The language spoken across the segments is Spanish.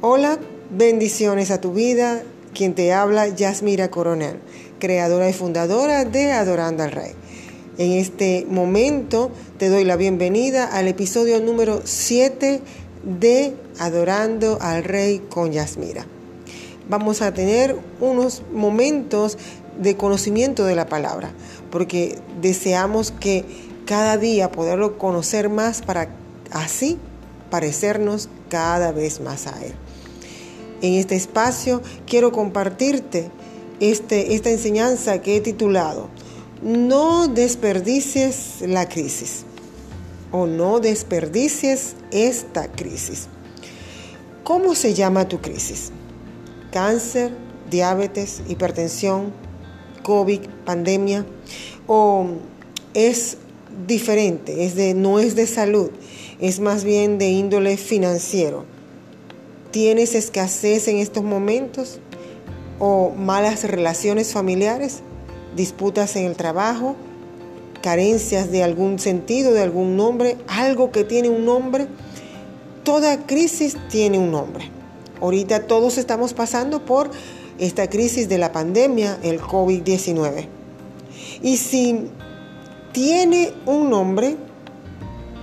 Hola, bendiciones a tu vida. Quien te habla, Yasmira Coronel, creadora y fundadora de Adorando al Rey. En este momento te doy la bienvenida al episodio número 7 de Adorando al Rey con Yasmira. Vamos a tener unos momentos de conocimiento de la palabra, porque deseamos que cada día poderlo conocer más para así parecernos cada vez más a Él. En este espacio quiero compartirte este, esta enseñanza que he titulado No desperdicies la crisis o no desperdicies esta crisis. ¿Cómo se llama tu crisis? ¿Cáncer, diabetes, hipertensión, COVID, pandemia? ¿O es diferente? Es de, no es de salud, es más bien de índole financiero ¿Tienes escasez en estos momentos? ¿O malas relaciones familiares? ¿Disputas en el trabajo? ¿Carencias de algún sentido, de algún nombre? ¿Algo que tiene un nombre? Toda crisis tiene un nombre. Ahorita todos estamos pasando por esta crisis de la pandemia, el COVID-19. Y si tiene un nombre,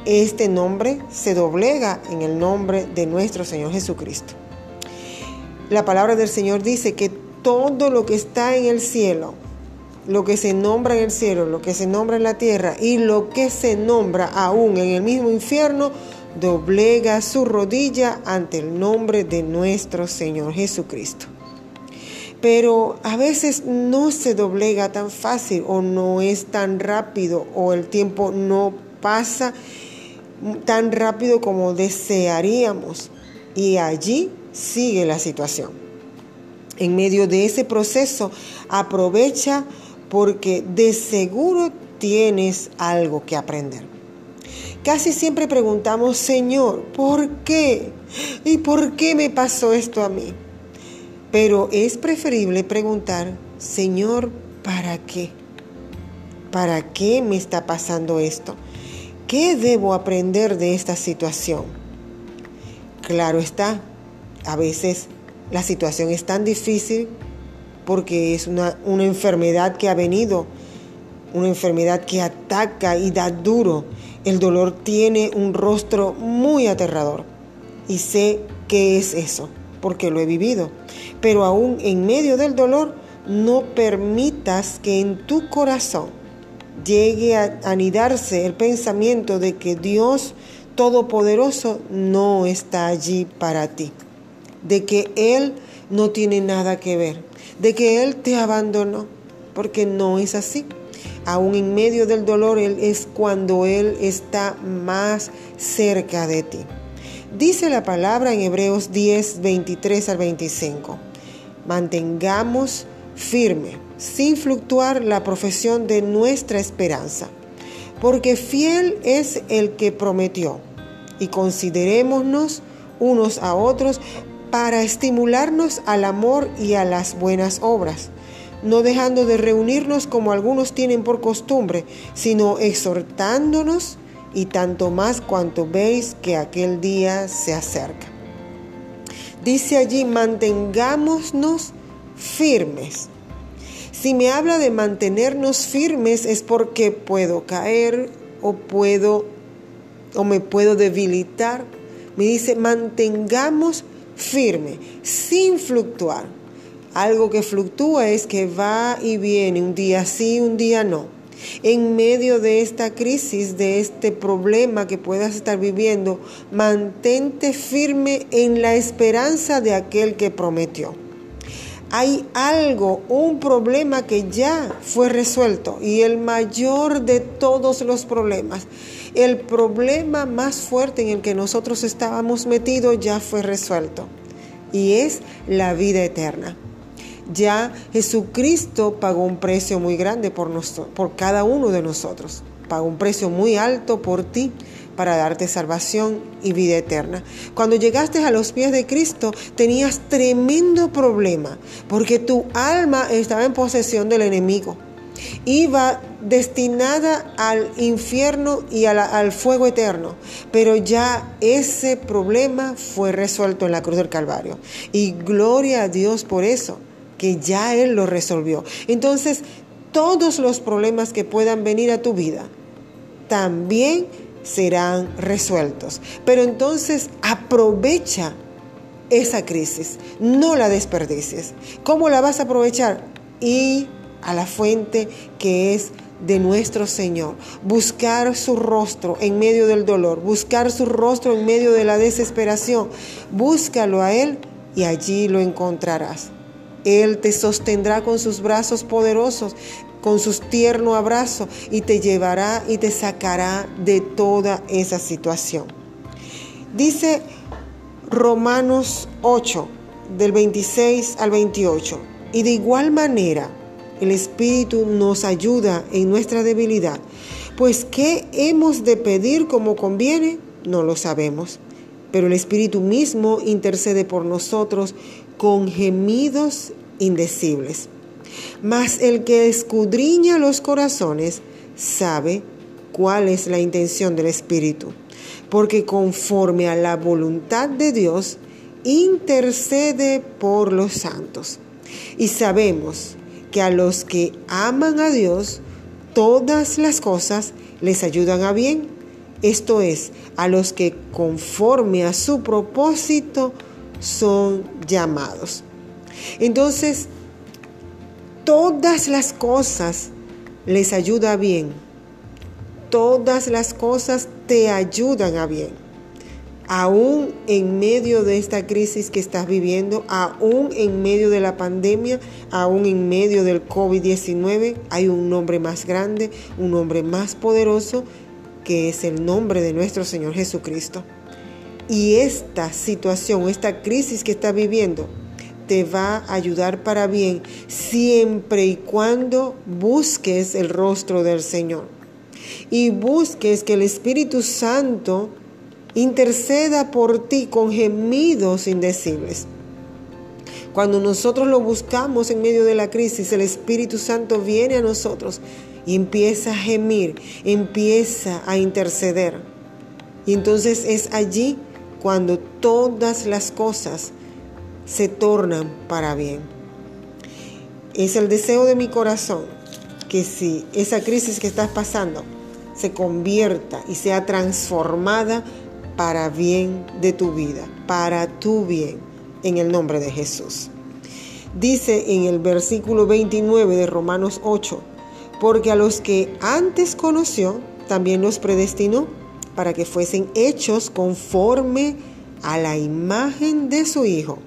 este nombre se doblega en el nombre de nuestro Señor Jesucristo. La palabra del Señor dice que todo lo que está en el cielo, lo que se nombra en el cielo, lo que se nombra en la tierra y lo que se nombra aún en el mismo infierno, doblega su rodilla ante el nombre de nuestro Señor Jesucristo. Pero a veces no se doblega tan fácil o no es tan rápido o el tiempo no pasa tan rápido como desearíamos. Y allí sigue la situación. En medio de ese proceso, aprovecha porque de seguro tienes algo que aprender. Casi siempre preguntamos, Señor, ¿por qué? ¿Y por qué me pasó esto a mí? Pero es preferible preguntar, Señor, ¿para qué? ¿Para qué me está pasando esto? ¿Qué debo aprender de esta situación? Claro está, a veces la situación es tan difícil porque es una, una, enfermedad que ha venido, una enfermedad que ataca y da duro. El dolor tiene un rostro muy aterrador y sé qué es eso, porque lo he vivido. Pero aún en medio del dolor, no permitas que en tu corazón llegue a anidarse el pensamiento de que Dios Todopoderoso no está allí para ti, de que Él no tiene nada que ver, de que Él te abandonó, porque no es así. Aún en medio del dolor, Él es cuando Él está más cerca de ti. Dice la palabra en Hebreos 10, 23 al 25. Mantengamos firme sin fluctuar la profesión de nuestra esperanza, porque fiel es el que prometió, y considerémonos unos a otros para estimularnos al amor y a las buenas obras, no dejando de reunirnos como algunos tienen por costumbre, sino exhortándonos y tanto más cuanto veis que aquel día se acerca. Dice allí, mantengámonos firmes si me habla de mantenernos firmes es porque puedo caer o puedo o me puedo debilitar. Me dice, mantengamos firme, sin fluctuar. Algo que fluctúa es que va y viene, un día sí, un día no. En medio de esta crisis, de este problema que puedas estar viviendo, mantente firme en la esperanza de aquel que prometió hay algo, un problema que ya fue resuelto y el mayor de todos los problemas, el problema más fuerte en el que nosotros estábamos metidos ya fue resuelto y es la vida eterna. Ya Jesucristo pagó un precio muy grande por, por cada uno de nosotros, pagó un precio muy alto por ti para darte salvación y vida eterna. Cuando llegaste a los pies de Cristo tenías tremendo problema porque tu alma estaba en posesión del enemigo. iba destinada al infierno y al fuego eterno. Pero ya ese problema fue resuelto en la cruz del Calvario. Y gloria a Dios por eso, que ya Él lo resolvió. Entonces, todos los problemas que puedan venir a tu vida también serán resueltos. Pero entonces aprovecha esa crisis, no la desperdicies. ¿Cómo la vas a aprovechar? Y a la fuente que es de nuestro Señor, buscar su rostro en medio del dolor, buscar su rostro en medio de la desesperación. Búscalo a Él y allí lo encontrarás. Él te sostendrá con sus brazos poderosos, con sus tierno abrazo y te llevará y te sacará de toda esa situación. Dice Romanos 8, del 26 al 28. Y de igual manera, el Espíritu nos ayuda en nuestra debilidad. Pues ¿qué hemos de pedir como conviene? No lo sabemos. Pero el Espíritu mismo intercede por nosotros con gemidos indecibles. Mas el que escudriña los corazones sabe cuál es la intención del Espíritu porque conforme a la voluntad de Dios, intercede por los santos. Y sabemos que a los que aman a Dios, todas las cosas les ayudan a bien. Esto es, a los que conforme a su propósito son llamados. Entonces, todas las cosas les ayuda bien todas las cosas te ayudan a bien. Aún en medio de esta crisis que estás viviendo, aún en medio de la pandemia, aún en medio del COVID-19, hay un nombre más grande, un nombre más poderoso, que es el nombre de nuestro Señor Jesucristo. Y esta situación, esta crisis que estás viviendo, te va a ayudar para bien siempre y cuando busques el rostro del Señor y busques que el Espíritu Santo interceda por ti con gemidos indecibles. Cuando nosotros lo buscamos en medio de la crisis, el Espíritu Santo viene a nosotros y empieza a gemir, empieza a interceder. Y entonces es allí cuando todas las cosas se tornan para bien. Es el deseo de mi corazón que si esa crisis que estás pasando se convierta y sea transformada para bien de tu vida, para tu bien, en el nombre de Jesús. Dice en el versículo 29 de Romanos 8, porque a los que antes conoció, también los predestinó para que fuesen hechos conforme a la imagen de su Hijo,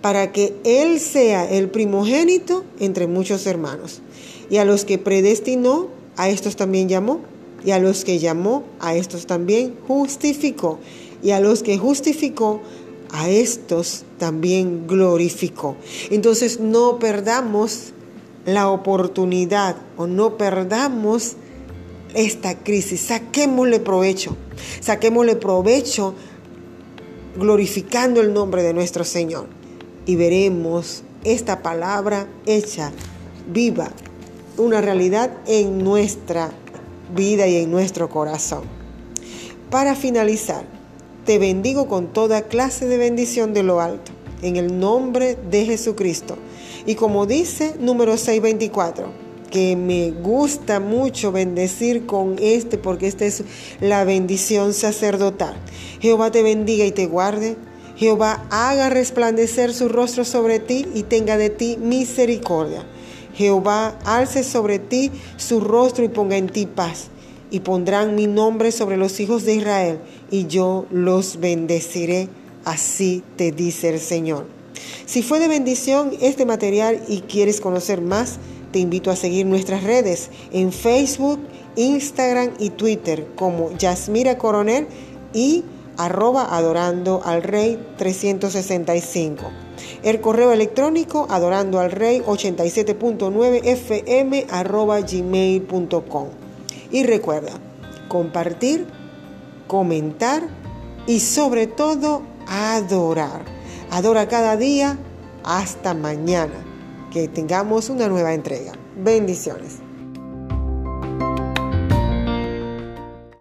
para que Él sea el primogénito entre muchos hermanos. Y a los que predestinó, a estos también llamó y a los que llamó, a estos también justificó, y a los que justificó, a estos también glorificó. Entonces no perdamos la oportunidad o no perdamos esta crisis, saquémosle provecho, saquémosle provecho glorificando el nombre de nuestro Señor y veremos esta palabra hecha viva, una realidad en nuestra vida y en nuestro corazón. Para finalizar, te bendigo con toda clase de bendición de lo alto, en el nombre de Jesucristo. Y como dice número 624, que me gusta mucho bendecir con este, porque esta es la bendición sacerdotal. Jehová te bendiga y te guarde. Jehová haga resplandecer su rostro sobre ti y tenga de ti misericordia. Jehová alce sobre ti su rostro y ponga en ti paz. Y pondrán mi nombre sobre los hijos de Israel, y yo los bendeciré. Así te dice el Señor. Si fue de bendición este material y quieres conocer más, te invito a seguir nuestras redes en Facebook, Instagram y Twitter como Yasmira Coronel y arroba adorando al rey 365. El correo electrónico adorando al rey 87.9 fm arroba gmail.com. Y recuerda, compartir, comentar y sobre todo adorar. Adora cada día hasta mañana. Que tengamos una nueva entrega. Bendiciones.